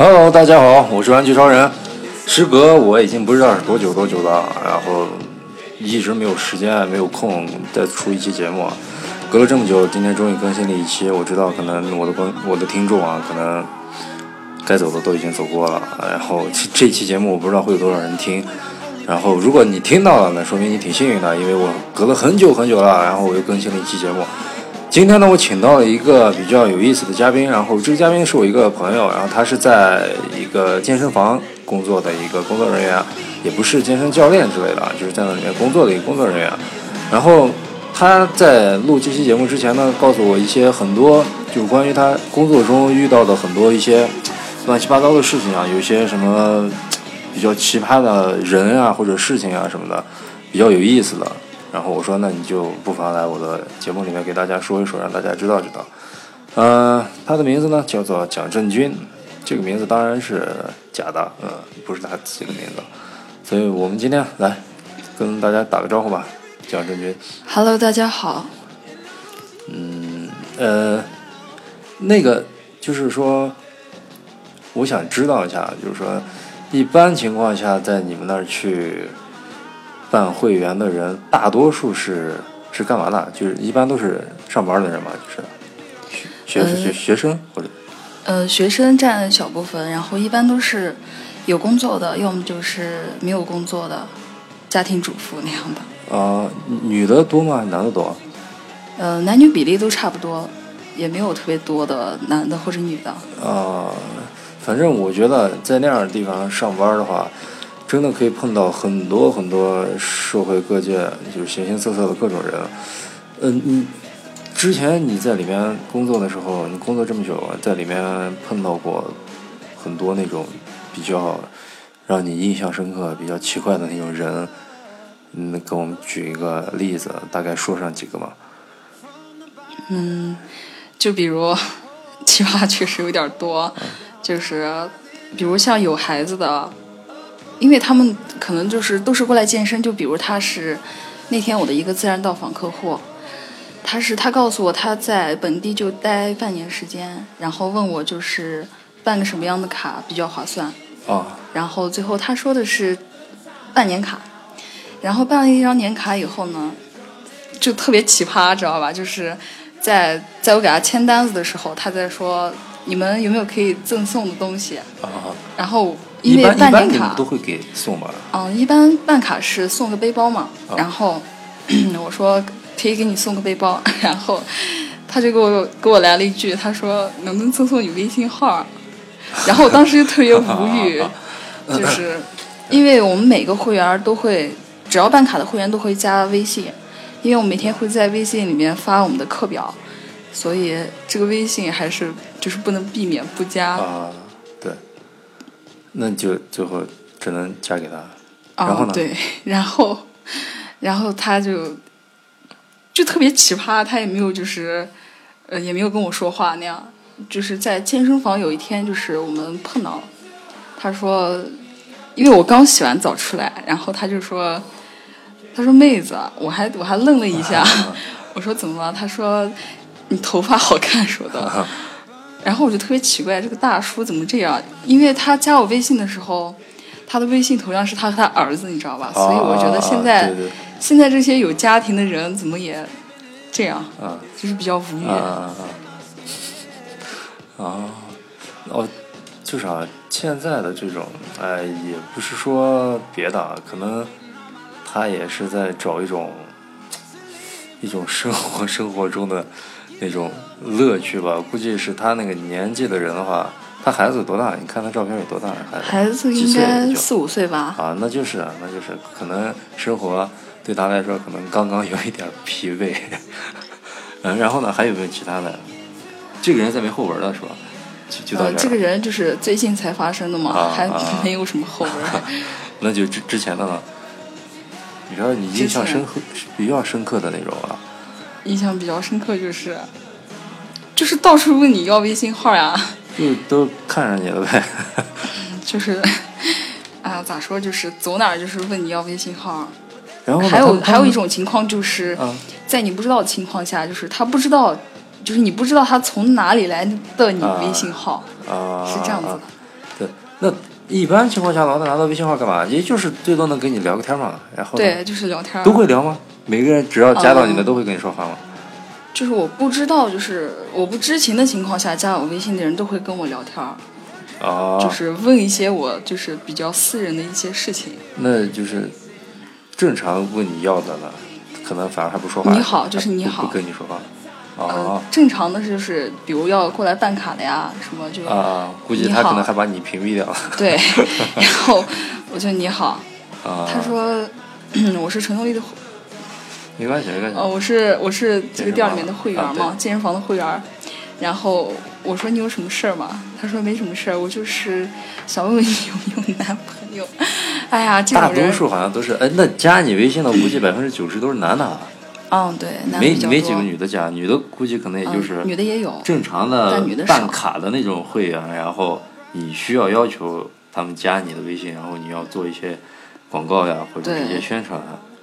Hello，大家好，我是玩具超人。时隔我已经不知道是多久多久了，然后一直没有时间，没有空再出一期节目。隔了这么久，今天终于更新了一期。我知道可能我的观我的听众啊，可能该走的都已经走过了。然后这期节目我不知道会有多少人听。然后如果你听到了，那说明你挺幸运的，因为我隔了很久很久了，然后我又更新了一期节目。今天呢，我请到了一个比较有意思的嘉宾，然后这个嘉宾是我一个朋友，然后他是在一个健身房工作的一个工作人员，也不是健身教练之类的，就是在那里面工作的一个工作人员。然后他在录这期节目之前呢，告诉我一些很多就是关于他工作中遇到的很多一些乱七八糟的事情啊，有一些什么比较奇葩的人啊或者事情啊什么的，比较有意思的。然后我说，那你就不妨来我的节目里面给大家说一说，让大家知道知道。呃，他的名字呢叫做蒋振军，这个名字当然是假的，嗯、不是他自己的名字。所以我们今天来跟大家打个招呼吧，蒋正军。Hello，大家好。嗯呃，那个就是说，我想知道一下，就是说，一般情况下在你们那儿去办会员的人，大多数是是干嘛的？就是一般都是上班的人嘛，就是学学学呃学生或者呃，学生占小部分，然后一般都是有工作的，要么就是没有工作的家庭主妇那样的。啊、女的多吗？男的多？呃，男女比例都差不多，也没有特别多的男的或者女的。啊、反正我觉得在那样的地方上班的话，真的可以碰到很多很多社会各界就是形形色色的各种人。嗯，你之前你在里面工作的时候，你工作这么久，在里面碰到过很多那种比较让你印象深刻、比较奇怪的那种人。嗯，给我们举一个例子，大概说上几个吧。嗯，就比如 奇葩确实有点多，就是比如像有孩子的，因为他们可能就是都是过来健身，就比如他是那天我的一个自然到访客户，他是他告诉我他在本地就待半年时间，然后问我就是办个什么样的卡比较划算，啊，然后最后他说的是办年卡，然后办了一张年卡以后呢，就特别奇葩，知道吧？就是在在我给他签单子的时候，他在说你们有没有可以赠送的东西？啊，然后一因为办年卡都会给送吧？嗯，一般办卡是送个背包嘛，啊然后 我说可以给你送个背包，然后他就给我给我来了一句，他说能不能赠送你微信号？然后我当时就特别无语，就是因为我们每个会员都会，只要办卡的会员都会加微信，因为我每天会在微信里面发我们的课表，所以这个微信还是就是不能避免不加。啊，对，那就最后只能加给他。啊，然后呢对，然后，然后他就就特别奇葩，他也没有就是，呃，也没有跟我说话那样。就是在健身房有一天，就是我们碰到了，他说，因为我刚洗完澡出来，然后他就说，他说妹子，我还我还愣了一下，我说怎么了？他说你头发好看什么的，然后我就特别奇怪，这个大叔怎么这样？因为他加我微信的时候，他的微信头像是他和他儿子，你知道吧？所以我觉得现在、现在这些有家庭的人怎么也这样，啊就是比较无语。啊哦，至少现在的这种，哎，也不是说别的，啊，可能他也是在找一种一种生活生活中的那种乐趣吧。估计是他那个年纪的人的话，他孩子多大？你看他照片有多大？孩子孩子几应该四五岁吧？啊，那就是啊，那就是可能生活对他来说可能刚刚有一点疲惫。嗯，然后呢，还有没有其他的？这个人再没后文了是吧？就就到呃，这儿、这个人就是最近才发生的嘛，还没有什么后文。那就之之前的呢？你知道你印象深刻比较深刻的那种啊？印象比较深刻就是，就是到处问你要微信号呀，就都看上你了呗。就是，啊，咋说，就是走哪儿就是问你要微信号。然后还有还有一种情况就是，啊在你不知道的情况下，就是他不知道，就是你不知道他从哪里来的你微信号，啊，是这样子的。对，那一般情况下，老大拿到微信号干嘛？也就是最多能跟你聊个天嘛。然后对，就是聊天。都会聊吗？每个人只要加到你的嗯都会跟你说话吗？就是我不知道，就是我不知情的情况下加我微信的人都会跟我聊天儿，啊，就是问一些我就是比较私人的一些事情。那就是正常问你要的呢，可能反而还不说话。你好就是你好不不跟你说话。呃啊，正常的就是比如要过来办卡的呀，什么就啊，估计他可能还把你屏蔽掉了。对，然后我就你好，啊，他说 我是陈动力的没关系，没关系。哦，我是我是这个店里面的会员啊嘛，对健身房的会员。然后我说你有什么事儿吗？他说没什么事儿，我就是想问问你有没有男朋友。哎呀，这大种人，多数好像都是，哎，那加你微信的估计百分之九十都是男的啊，嗯，对，男的没没几个女的加，女的估计可能也就是嗯、女的也有，正常的办卡的那种会员，然后你需要要求他们加你的微信，然后你要做一些广告呀，或者对一些宣传。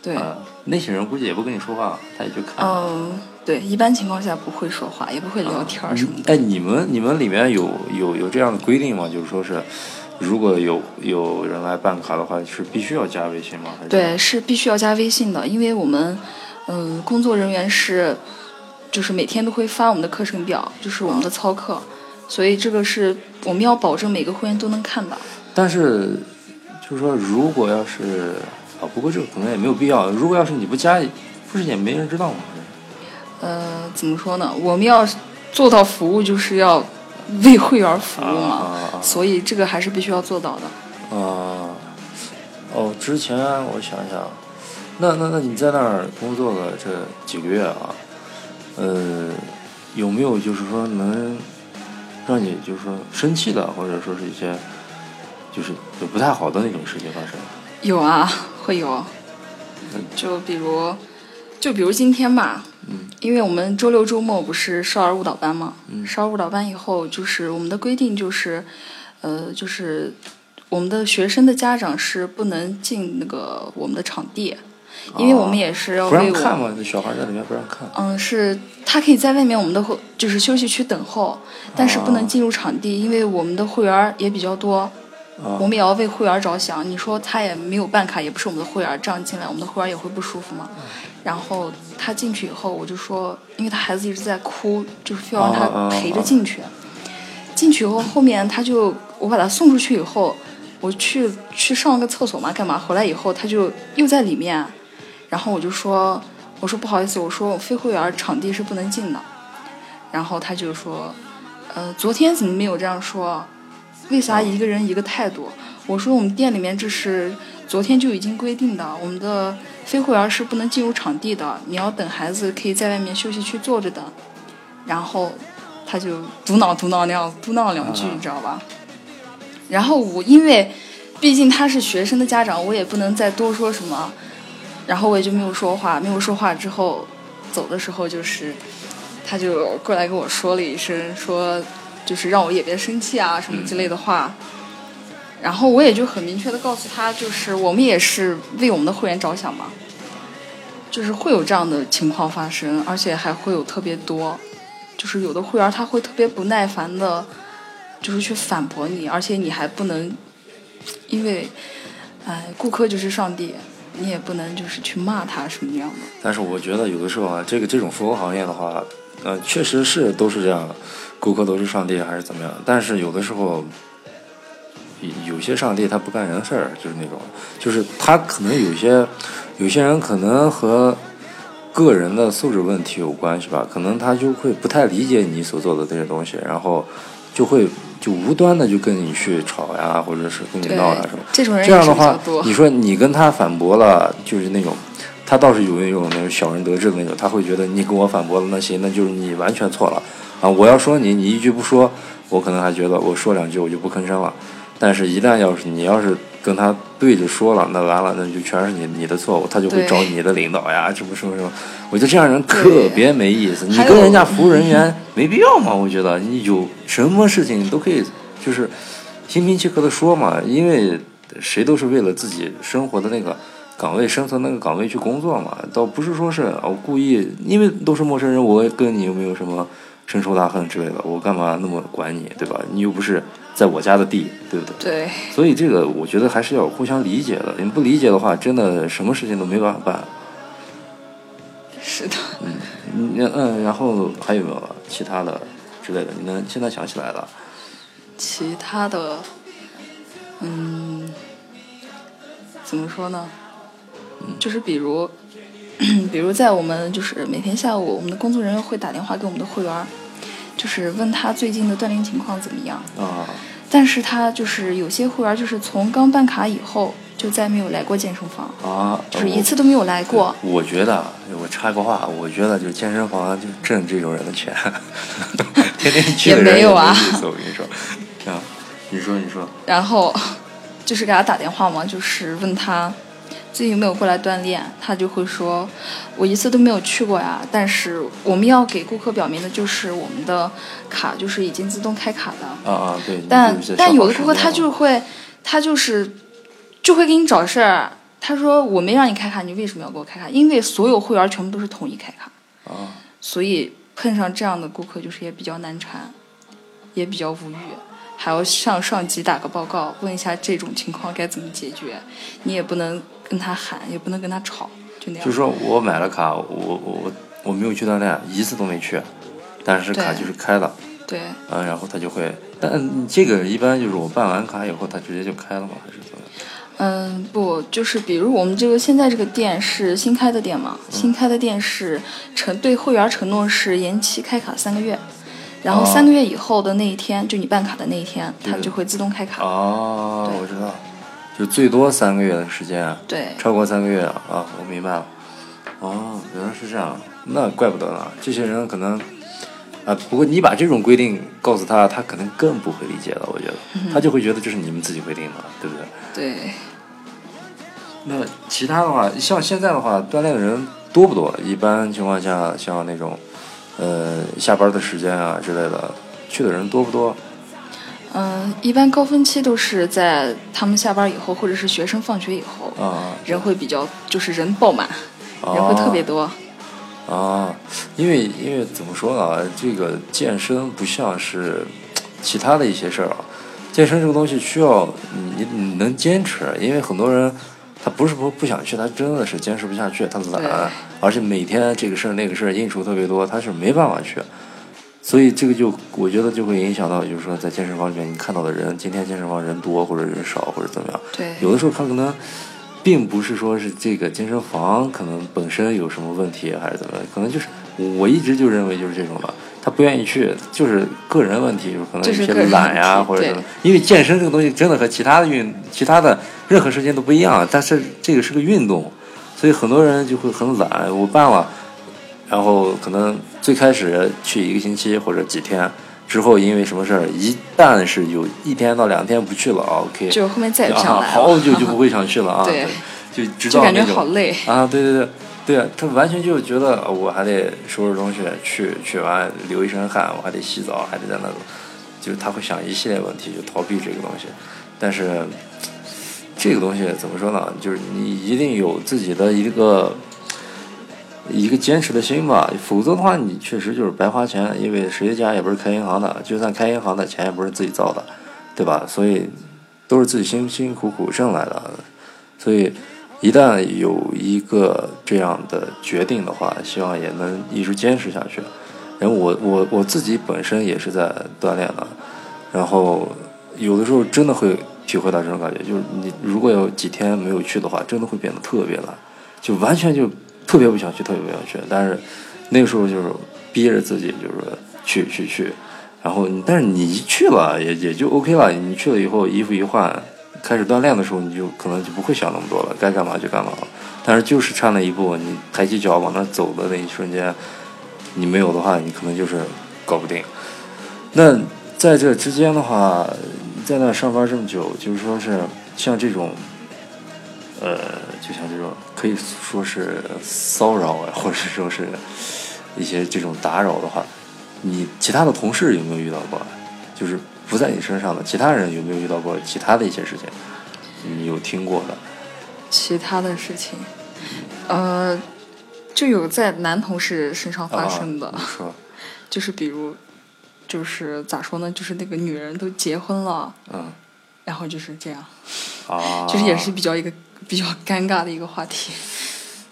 对，啊，那些人估计也不跟你说话，他也就看。嗯，对，一般情况下不会说话，也不会聊天什么的。哎，你们你们里面有有有这样的规定吗？就是说是，如果有有人来办卡的话，是必须要加微信吗？还是对，是必须要加微信的，因为我们，嗯、工作人员是，就是每天都会发我们的课程表，就是我们的操课，所以这个是我们要保证每个会员都能看到。但是，就是说，如果要是啊，不过这个可能也没有必要。如果要是你不加，不是也没人知道吗？呃，怎么说呢？我们要做到服务，就是要为会员服务嘛，啊所以这个还是必须要做到的。啊，哦，之前我想想，那那那你在那儿工作了这几个月啊，呃，有没有就是说能让你就是说生气的，或者说是一些就是就不太好的那种事情发生？有啊，会有嗯。就比如，就比如今天吧，嗯，因为我们周六周末不是少儿舞蹈班嘛，嗯少儿舞蹈班以后，就是我们的规定就是，呃，就是我们的学生的家长是不能进那个我们的场地，因为我们也是要不让为我。看嘛？那小孩在里面不让看。嗯，是他可以在外面我们的会就是休息区等候，但是不能哦进入场地，因为我们的会员也比较多，啊我们也要为会员着想。你说他也没有办卡，也不是我们的会员，这样进来我们的会员也会不舒服嘛。然后他进去以后，我就说，因为他孩子一直在哭，就是非要让他陪着进去。进去以后，后面他就我把他送出去以后，我去去上了个厕所嘛，干嘛？回来以后他就又在里面，然后我就说，我说不好意思，我说我非会员场地是不能进的。然后他就说，呃，昨天怎么没有这样说？为啥一个人一个态度？我说我们店里面这是昨天就已经规定的，我们的非会员是不能进入场地的，你要等孩子可以在外面休息区坐着等。然后他就嘟囔嘟囔那样嘟囔两句，啊你知道吧？然后我因为毕竟他是学生的家长，我也不能再多说什么，然后我也就没有说话。没有说话之后，走的时候就是他就过来跟我说了一声，说就是让我也别生气啊什么之类的话。然后我也就很明确的告诉他，就是我们也是为我们的会员着想嘛，就是会有这样的情况发生，而且还会有特别多，就是有的会员他会特别不耐烦的，就是去反驳你，而且你还不能，因为，哎，顾客就是上帝，你也不能就是去骂他什么样的。但是我觉得有的时候啊，这个这种服务行业的话，呃，确实是都是这样，顾客都是上帝还是怎么样？但是有的时候，有些上帝他不干人事儿，就是那种，就是他可能有些有些人可能和个人的素质问题有关系吧，可能他就会不太理解你所做的这些东西，然后就会就无端的就跟你去吵呀，或者是跟你闹呀什么。这种人这样的话。你说你跟他反驳了，就是那种，他倒是有那种那种小人得志的那种，他会觉得你跟我反驳了，那行，那就是你完全错了啊！我要说你，你一句不说，我可能还觉得我说两句我就不吭声了。但是，一旦要是你要是跟他对着说了，那完了，那就全是你你的错误，他就会找你的领导呀，什么什么什么。我觉得这样人特别没意思。你跟人家服务人员没必要嘛？我觉得你有什么事情你都可以，就是心平气和的说嘛，因为谁都是为了自己生活的那个岗位、生存那个岗位去工作嘛，倒不是说是我故意，因为都是陌生人，我跟你又没有什么深仇大恨之类的，我干嘛那么管你，对吧？你又不是在我家的地，对不对？对，所以这个我觉得还是要互相理解的。你不理解的话，真的什么事情都没办法办。是的。嗯嗯，然后还有没有其他的之类的？你能现在想起来的？其他的，嗯，怎么说呢？就是比如，比如在我们就是每天下午，我们的工作人员会打电话给我们的会员，就是问他最近的锻炼情况怎么样。啊，但是他就是有些会员就是从刚办卡以后就再没有来过健身房，啊，就是一次都没有来过。我。我觉得，我插个话，我觉得就是健身房就挣这种人的钱，天天去的人也没有啊意思。我跟你说，啊，你说你说，然后就是给他打电话嘛，就是问他最近有没有过来锻炼，他就会说，我一次都没有去过呀。但是我们要给顾客表明的就是我们的卡就是已经自动开卡的，啊啊，对。但但有的顾客他就会，他就是就会给你找事儿。他说我没让你开卡，你为什么要给我开卡？因为所有会员全部都是统一开卡，啊，所以碰上这样的顾客就是也比较难缠，也比较无语，还要向上级打个报告，问一下这种情况该怎么解决。你也不能跟他喊，也不能跟他吵，就那样。就是说我买了卡，我我我我没有去锻炼，一次都没去，但是卡就是开了。对，嗯，然后他就会，但这个一般就是我办完卡以后，他直接就开了吗？还是怎么样？嗯，不，就是比如我们这个现在这个店是新开的店嘛，嗯新开的店是承对会员承诺是延期开卡三个月，然后哦三个月以后的那一天，就你办卡的那一天，它对就会自动开卡。哦，我知道，就最多三个月的时间，对，超过三个月啊，啊我明白了。哦，原来是这样，那怪不得呢。这些人可能，啊，不过你把这种规定告诉他，他可能更不会理解了。我觉得，他就会觉得这是你们自己规定的，对不对？对，那其他的话，像现在的话，锻炼的人多不多？一般情况下，像那种，呃，下班的时间啊之类的，去的人多不多？嗯，一般高峰期都是在他们下班以后，或者是学生放学以后，啊，人会比较就是人爆满，人会特别多。啊，因为因为怎么说呢？这个健身不像是其他的一些事儿啊，健身这个东西需要你你能坚持，因为很多人他不是不不想去，他真的是坚持不下去，他懒，而且每天这个事儿那个事儿应酬特别多，他是没办法去。所以这个就我觉得就会影响到，就是说在健身房里面你看到的人，今天健身房人多或者人少或者怎么样，对，有的时候他可能并不是说是这个健身房可能本身有什么问题还是怎么样，可能就是我一直就认为就是这种的，他不愿意去，就是个人问题，就是可能有些懒呀或者什么，因为健身这个东西真的和其他的运其他的任何事情都不一样，但是这个是个运动，所以很多人就会很懒，我办了。然后可能最开始去一个星期或者几天，之后因为什么事儿，一旦是有一天到两天不去了啊，OK，就后面再也不啊，想来了。好久就不会想去了啊，对，就直就感觉到那种好累。啊，对对对，对啊，他完全就觉得我还得收拾东西去，去完流一身汗，我还得洗澡，还得在那，就是他会想一系列问题，就逃避这个东西。但是这个东西怎么说呢？就是你一定有自己的一个一个坚持的心吧，否则的话，你确实就是白花钱，因为谁家也不是开银行的，就算开银行的钱也不是自己造的，对吧？所以都是自己辛辛苦苦挣来的，所以一旦有一个这样的决定的话，希望也能一直坚持下去。然后我我我自己本身也是在锻炼的，然后有的时候真的会体会到这种感觉，就是你如果有几天没有去的话，真的会变得特别懒，就完全就特别不想去，特别不想去。但是那个时候就是逼着自己，就是去去去，然后但是你一去了也也就 OK 了，你去了以后衣服一换，开始锻炼的时候你就可能就不会想那么多了，该干嘛就干嘛了。但是就是差那一步，你抬起脚往那走的那一瞬间，你没有的话，你可能就是搞不定。那在这之间的话，在那上班这么久，就是说是像这种，呃，就像这种可以说是骚扰啊，或者说是一些这种打扰的话，你其他的同事有没有遇到过？就是不在你身上的其他人有没有遇到过其他的一些事情？你有听过的？其他的事情，呃，就有在男同事身上发生的，就是比如，就是咋说呢？就是那个女人都结婚了，嗯，然后就是这样，啊，就是也是比较一个比较尴尬的一个话题。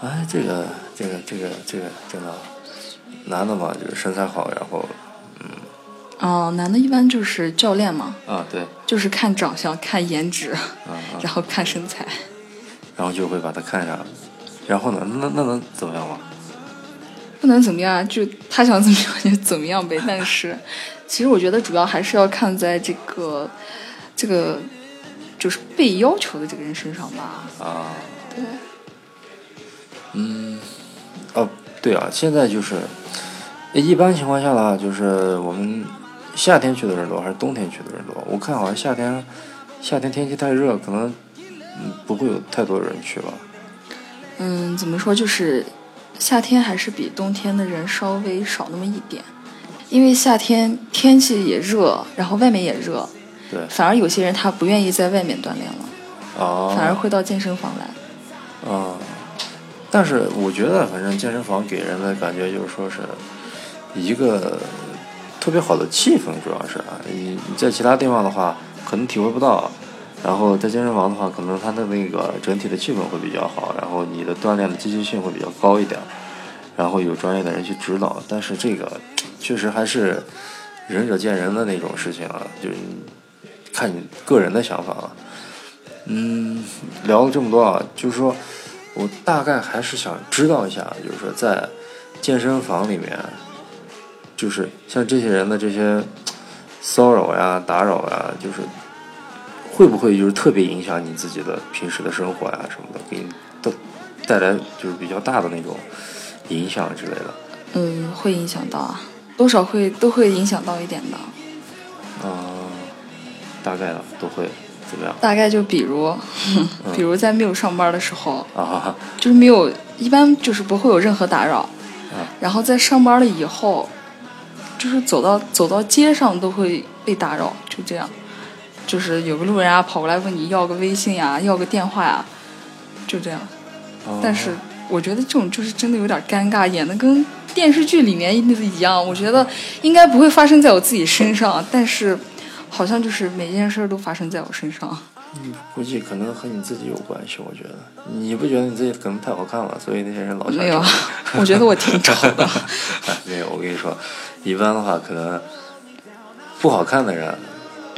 哎，这个这个这个这个真的，男的嘛就是身材好，然后哦、男的一般就是教练嘛，啊对，就是看长相、看颜值，啊啊，然后看身材。然后就会把他看上，然后呢，那那能怎么样吗？不能怎么样，就他想怎么样就怎么样呗。但是，其实我觉得主要还是要看在这个这个就是被要求的这个人身上吧。啊，对，嗯，哦，对啊，现在就是一般情况下的话，就是我们夏天去的人多还是冬天去的人多？我看好像夏天夏天天气太热，可能嗯不会有太多人去吧。嗯，怎么说就是夏天还是比冬天的人稍微少那么一点，因为夏天天气也热，然后外面也热，对，反而有些人他不愿意在外面锻炼了，哦，反而会到健身房来。啊，但是我觉得，反正健身房给人的感觉就是说是一个特别好的气氛，主要是啊，你你在其他地方的话可能体会不到，然后在健身房的话，可能它的那个整体的气氛会比较好，然后你的锻炼的积极性会比较高一点，然后有专业的人去指导，但是这个确实还是仁者见仁的那种事情啊，就是看你个人的想法了。嗯，聊了这么多啊，就是说我大概还是想知道一下，就是说在健身房里面，就是像这些人的这些骚扰呀、打扰呀，就是会不会就是特别影响你自己的平时的生活呀什么的，给你都带来就是比较大的那种影响之类的。嗯，会影响到啊，多少会都会影响到一点的。嗯、大概的都会怎么样大概就比如，比如在没有上班的时候，啊？就是没有，一般就是不会有任何打扰。啊然后在上班了以后，就是走到走到街上都会被打扰，就这样。就是有个路人啊跑过来问你要个微信呀、要个电话呀、就这样。哦但是我觉得这种就是真的有点尴尬，演的跟电视剧里面那个一样。我觉得应该不会发生在我自己身上，但是好像就是每件事儿都发生在我身上。估计可能和你自己有关系，我觉得你不觉得你自己可能太好看了，所以那些人老想没有，我觉得我挺丑的。哎，没有，我跟你说，一般的话，可能不好看的人，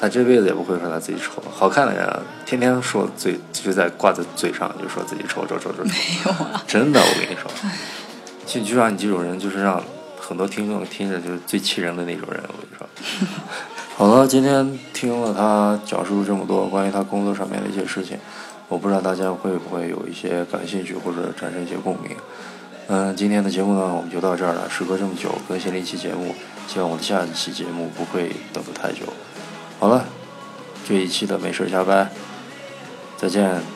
他这辈子也不会说他自己丑；好看的人，天天说嘴就在挂在嘴上，就说自己丑丑丑丑。没有啊，真的，我跟你说，就就让你这种人，就是让很多听众听着就是最气人的那种人。我跟你说，好了，今天听了他讲述这么多关于他工作上面的一些事情，我不知道大家会不会有一些感兴趣或者产生一些共鸣。嗯，今天的节目呢，我们就到这儿了。时隔这么久，更新了一期节目，希望我的下一期节目不会等得太久。好了，这一期的没事儿加班，再见。